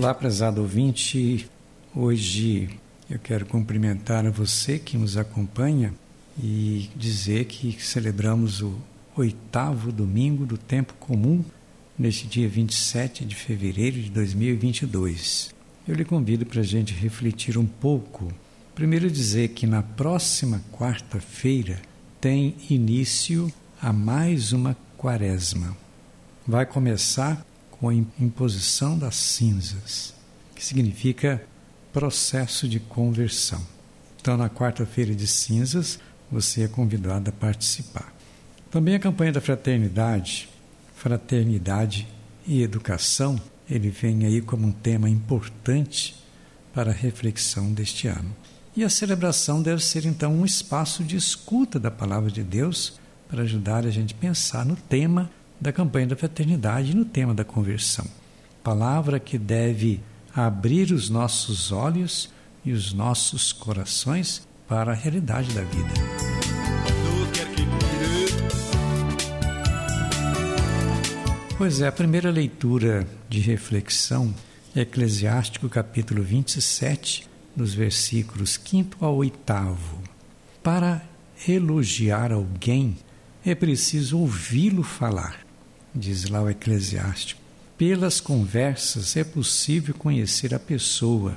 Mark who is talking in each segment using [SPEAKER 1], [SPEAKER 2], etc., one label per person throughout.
[SPEAKER 1] Olá, prezado ouvinte. Hoje eu quero cumprimentar a você que nos acompanha e dizer que celebramos o oitavo domingo do tempo comum neste dia 27 de fevereiro de 2022. Eu lhe convido para a gente refletir um pouco. Primeiro, dizer que na próxima quarta-feira tem início a mais uma quaresma. Vai começar com a imposição das cinzas, que significa processo de conversão. Então, na quarta-feira de cinzas, você é convidado a participar. Também a campanha da fraternidade, fraternidade e educação, ele vem aí como um tema importante para a reflexão deste ano. E a celebração deve ser então um espaço de escuta da palavra de Deus para ajudar a gente a pensar no tema da campanha da fraternidade no tema da conversão. Palavra que deve abrir os nossos olhos e os nossos corações para a realidade da vida. Pois é, a primeira leitura de reflexão é Eclesiástico capítulo 27, nos versículos 5 ao 8. Para elogiar alguém, é preciso ouvi-lo falar diz lá o Eclesiástico. Pelas conversas é possível conhecer a pessoa,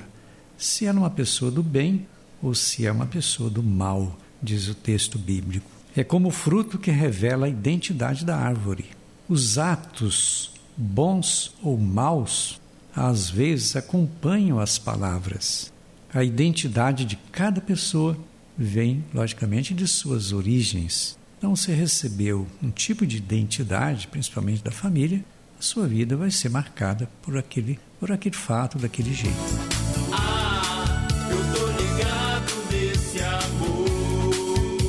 [SPEAKER 1] se é uma pessoa do bem ou se é uma pessoa do mal, diz o texto bíblico. É como o fruto que revela a identidade da árvore. Os atos, bons ou maus, às vezes acompanham as palavras. A identidade de cada pessoa vem, logicamente, de suas origens. Então, se recebeu um tipo de identidade, principalmente da família, a sua vida vai ser marcada por aquele, por aquele fato, daquele jeito.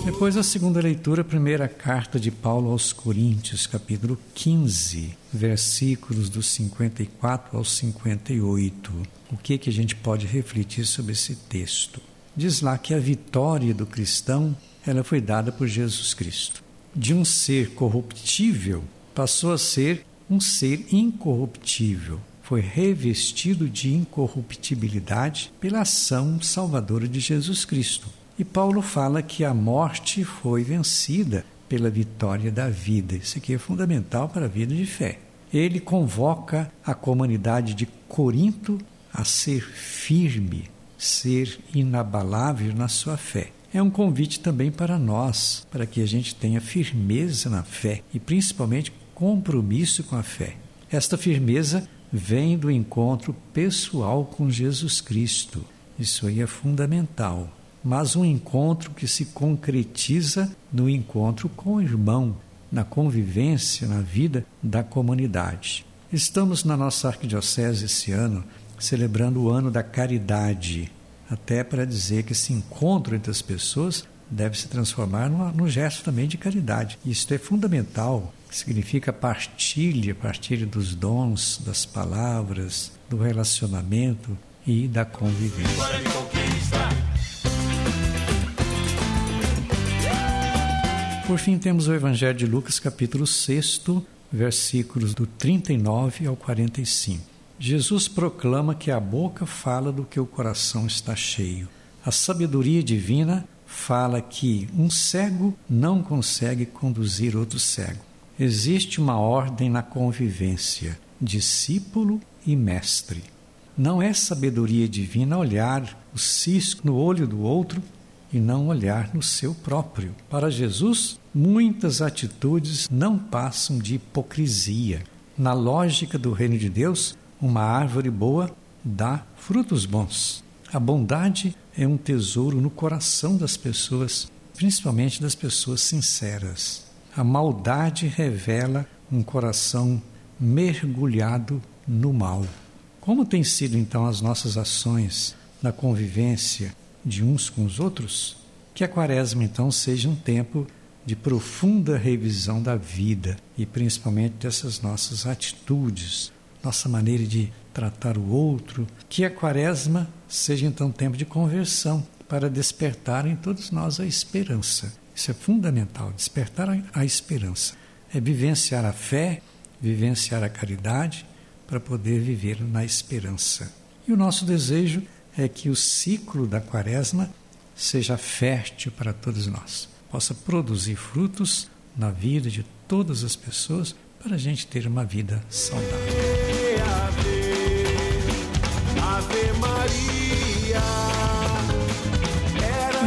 [SPEAKER 1] Depois a segunda leitura, a primeira carta de Paulo aos Coríntios, capítulo 15, versículos dos 54 ao 58. O que que a gente pode refletir sobre esse texto? Diz lá que a vitória do cristão ela foi dada por Jesus Cristo. De um ser corruptível, passou a ser um ser incorruptível. Foi revestido de incorruptibilidade pela ação salvadora de Jesus Cristo. E Paulo fala que a morte foi vencida pela vitória da vida. Isso aqui é fundamental para a vida de fé. Ele convoca a comunidade de Corinto a ser firme, ser inabalável na sua fé é um convite também para nós, para que a gente tenha firmeza na fé e principalmente compromisso com a fé. Esta firmeza vem do encontro pessoal com Jesus Cristo. Isso aí é fundamental. Mas um encontro que se concretiza no encontro com o irmão, na convivência, na vida da comunidade. Estamos na nossa arquidiocese esse ano celebrando o ano da caridade até para dizer que esse encontro entre as pessoas deve se transformar num, num gesto também de caridade. Isso é fundamental, significa partilha, partilha dos dons, das palavras, do relacionamento e da convivência. Por fim, temos o Evangelho de Lucas, capítulo 6, versículos do 39 ao 45. Jesus proclama que a boca fala do que o coração está cheio. A sabedoria divina fala que um cego não consegue conduzir outro cego. Existe uma ordem na convivência: discípulo e mestre. Não é sabedoria divina olhar o cisco no olho do outro e não olhar no seu próprio. Para Jesus, muitas atitudes não passam de hipocrisia. Na lógica do reino de Deus, uma árvore boa dá frutos bons. A bondade é um tesouro no coração das pessoas, principalmente das pessoas sinceras. A maldade revela um coração mergulhado no mal. Como têm sido então as nossas ações na convivência de uns com os outros? Que a quaresma então seja um tempo de profunda revisão da vida e principalmente dessas nossas atitudes, nossa maneira de tratar o outro. Que a quaresma seja então tempo de conversão para despertar em todos nós a esperança. Isso é fundamental, despertar a esperança. É vivenciar a fé, vivenciar a caridade, para poder viver na esperança. E o nosso desejo é que o ciclo da quaresma seja fértil para todos nós, possa produzir frutos na vida de todas as pessoas para a gente ter uma vida saudável.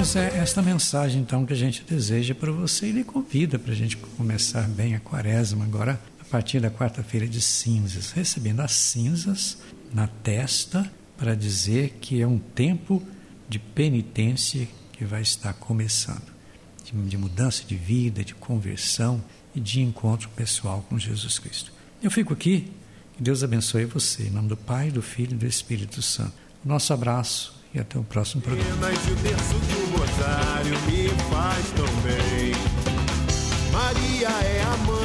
[SPEAKER 1] Pois é, esta mensagem então que a gente deseja para você e lhe convida para a gente começar bem a quaresma agora a partir da quarta-feira de cinzas, recebendo as cinzas na testa para dizer que é um tempo de penitência que vai estar começando, de, de mudança de vida, de conversão e de encontro pessoal com Jesus Cristo. Eu fico aqui, Deus abençoe você, em nome do Pai, do Filho e do Espírito Santo. Nosso abraço e até o próximo programa. Maria é a mãe